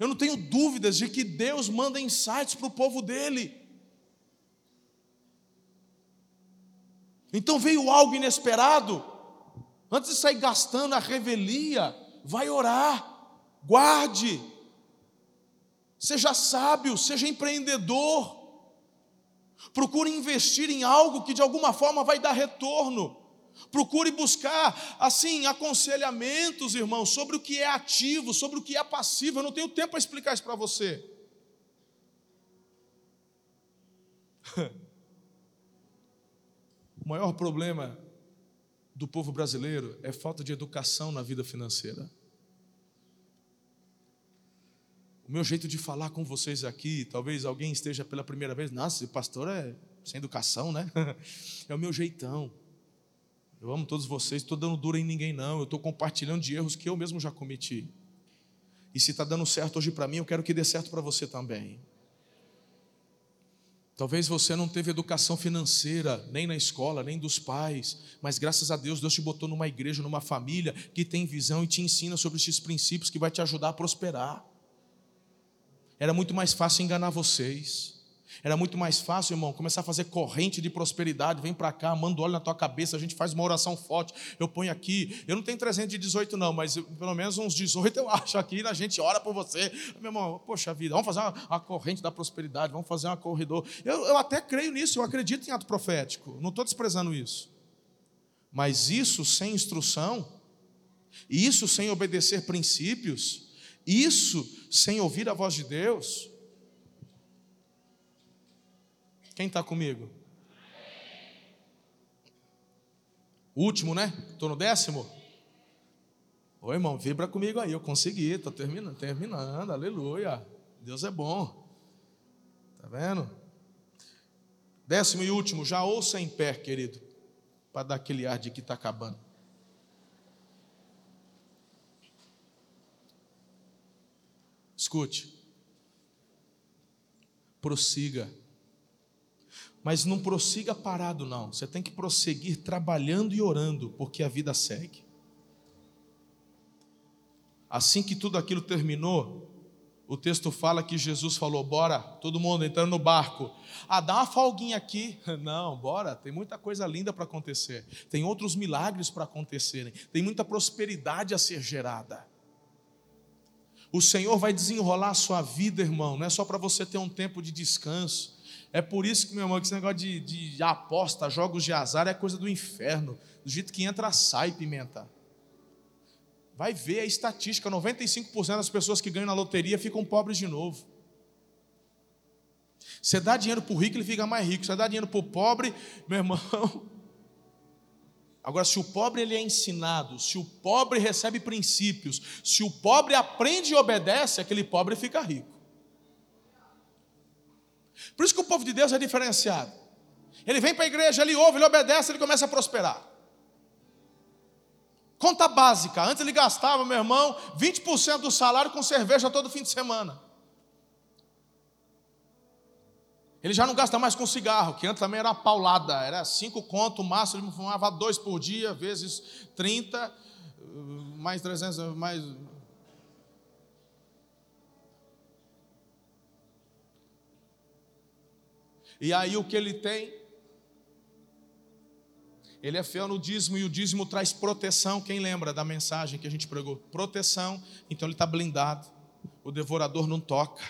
Eu não tenho dúvidas de que Deus manda insights para o povo dele. Então veio algo inesperado. Antes de sair gastando a revelia, vai orar, guarde, seja sábio, seja empreendedor. Procure investir em algo que de alguma forma vai dar retorno. Procure buscar, assim, aconselhamentos, irmãos, sobre o que é ativo, sobre o que é passivo. Eu não tenho tempo para explicar isso para você. *laughs* o maior problema do povo brasileiro é falta de educação na vida financeira. O meu jeito de falar com vocês aqui, talvez alguém esteja pela primeira vez, nossa, esse pastor é sem educação, né? *laughs* É o meu jeitão. Eu amo todos vocês, estou dando dura em ninguém, não. Eu estou compartilhando de erros que eu mesmo já cometi. E se está dando certo hoje para mim, eu quero que dê certo para você também. Talvez você não teve educação financeira, nem na escola, nem dos pais, mas graças a Deus, Deus te botou numa igreja, numa família que tem visão e te ensina sobre esses princípios que vai te ajudar a prosperar. Era muito mais fácil enganar vocês. Era muito mais fácil, irmão, começar a fazer corrente de prosperidade. Vem para cá, manda óleo na tua cabeça, a gente faz uma oração forte. Eu ponho aqui. Eu não tenho 318, não, mas pelo menos uns 18 eu *laughs* acho aqui. A gente ora por você. Meu irmão, poxa vida, vamos fazer uma, uma corrente da prosperidade, vamos fazer uma corredor. Eu, eu até creio nisso, eu acredito em ato profético. Não estou desprezando isso. Mas isso sem instrução, isso sem obedecer princípios, isso sem ouvir a voz de Deus. Quem está comigo? Último, né? Estou no décimo? Oi, irmão, vibra comigo aí. Eu consegui, estou terminando, terminando. Aleluia. Deus é bom. Está vendo? Décimo e último, já ouça em pé, querido, para dar aquele ar de que está acabando. Escute. Prossiga. Mas não prossiga parado, não. Você tem que prosseguir trabalhando e orando, porque a vida segue. Assim que tudo aquilo terminou, o texto fala que Jesus falou: bora, todo mundo entrando no barco. Ah, dá uma folguinha aqui. *laughs* Não, bora, tem muita coisa linda para acontecer. Tem outros milagres para acontecerem. Tem muita prosperidade a ser gerada. O Senhor vai desenrolar a sua vida, irmão, não é só para você ter um tempo de descanso. É por isso que, meu irmão, que esse negócio de, de aposta, jogos de azar é coisa do inferno. Do jeito que entra, sai pimenta. Vai ver a estatística: 95% das pessoas que ganham na loteria ficam pobres de novo. Você dá dinheiro para o rico, ele fica mais rico. Você dá dinheiro para o pobre, meu irmão, *laughs* Agora, se o pobre ele é ensinado, se o pobre recebe princípios, se o pobre aprende e obedece, aquele pobre fica rico. Por isso que o povo de Deus é diferenciado. Ele vem para a igreja, ele ouve, ele obedece, ele começa a prosperar. Conta básica. Antes ele gastava, meu irmão, 20% do salário com cerveja todo fim de semana. Ele já não gasta mais com cigarro, que antes também era paulada, era cinco conto, o máximo ele fumava dois por dia, vezes 30, mais 300, mais... E aí o que ele tem? Ele é fiel no dízimo e o dízimo traz proteção. Quem lembra da mensagem que a gente pregou? Proteção, então ele está blindado. O devorador não toca.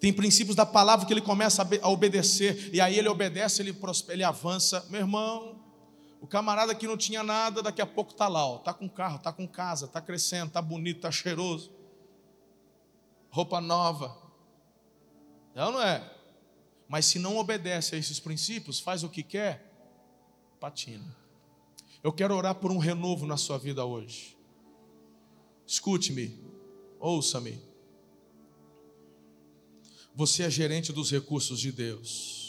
Tem princípios da palavra que ele começa a obedecer, e aí ele obedece, ele, ele avança. Meu irmão, o camarada que não tinha nada, daqui a pouco está lá, está com carro, está com casa, está crescendo, está bonito, está cheiroso, roupa nova. Não, não é? Mas se não obedece a esses princípios, faz o que quer, patina. Eu quero orar por um renovo na sua vida hoje. Escute-me, ouça-me. Você é gerente dos recursos de Deus.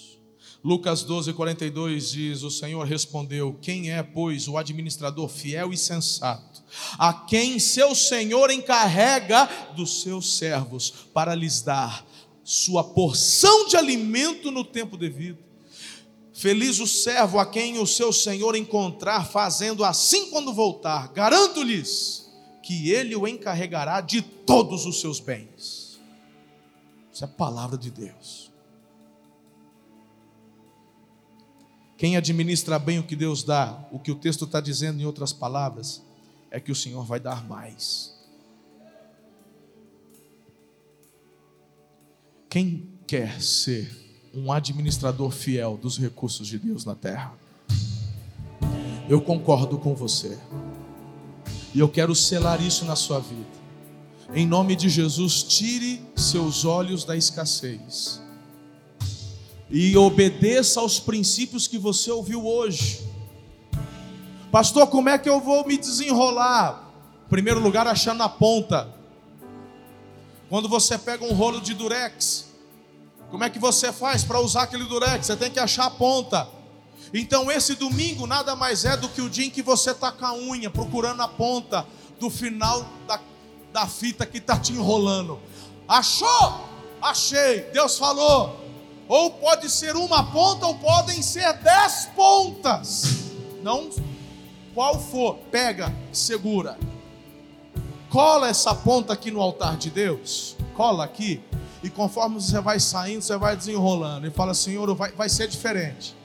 Lucas 12, 42 diz: O Senhor respondeu: Quem é, pois, o administrador fiel e sensato, a quem seu Senhor encarrega dos seus servos para lhes dar sua porção de alimento no tempo devido? Feliz o servo a quem o seu Senhor encontrar fazendo assim quando voltar. Garanto-lhes que ele o encarregará de todos os seus bens. Isso é a palavra de Deus. Quem administra bem o que Deus dá, o que o texto está dizendo em outras palavras, é que o Senhor vai dar mais. Quem quer ser um administrador fiel dos recursos de Deus na terra? Eu concordo com você. E eu quero selar isso na sua vida. Em nome de Jesus, tire seus olhos da escassez e obedeça aos princípios que você ouviu hoje. Pastor, como é que eu vou me desenrolar? Em primeiro lugar, achando a ponta. Quando você pega um rolo de durex, como é que você faz para usar aquele durex? Você tem que achar a ponta. Então, esse domingo nada mais é do que o dia em que você está com a unha, procurando a ponta do final da, da fita que está te enrolando. Achou? Achei. Deus falou. Ou pode ser uma ponta, ou podem ser dez pontas. Não qual for, pega, segura. Cola essa ponta aqui no altar de Deus. Cola aqui. E conforme você vai saindo, você vai desenrolando. E fala, Senhor, vai, vai ser diferente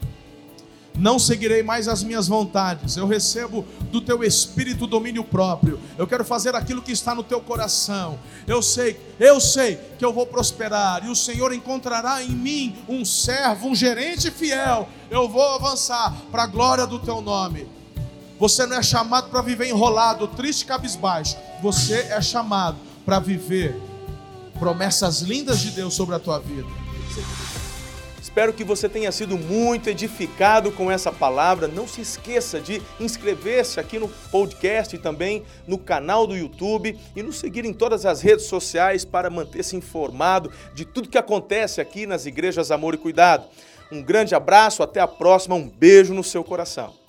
não seguirei mais as minhas vontades, eu recebo do teu espírito domínio próprio, eu quero fazer aquilo que está no teu coração, eu sei, eu sei que eu vou prosperar, e o Senhor encontrará em mim um servo, um gerente fiel, eu vou avançar para a glória do teu nome. Você não é chamado para viver enrolado, triste, cabisbaixo, você é chamado para viver promessas lindas de Deus sobre a tua vida. Espero que você tenha sido muito edificado com essa palavra. Não se esqueça de inscrever-se aqui no podcast e também no canal do YouTube e nos seguir em todas as redes sociais para manter-se informado de tudo que acontece aqui nas igrejas Amor e Cuidado. Um grande abraço, até a próxima, um beijo no seu coração.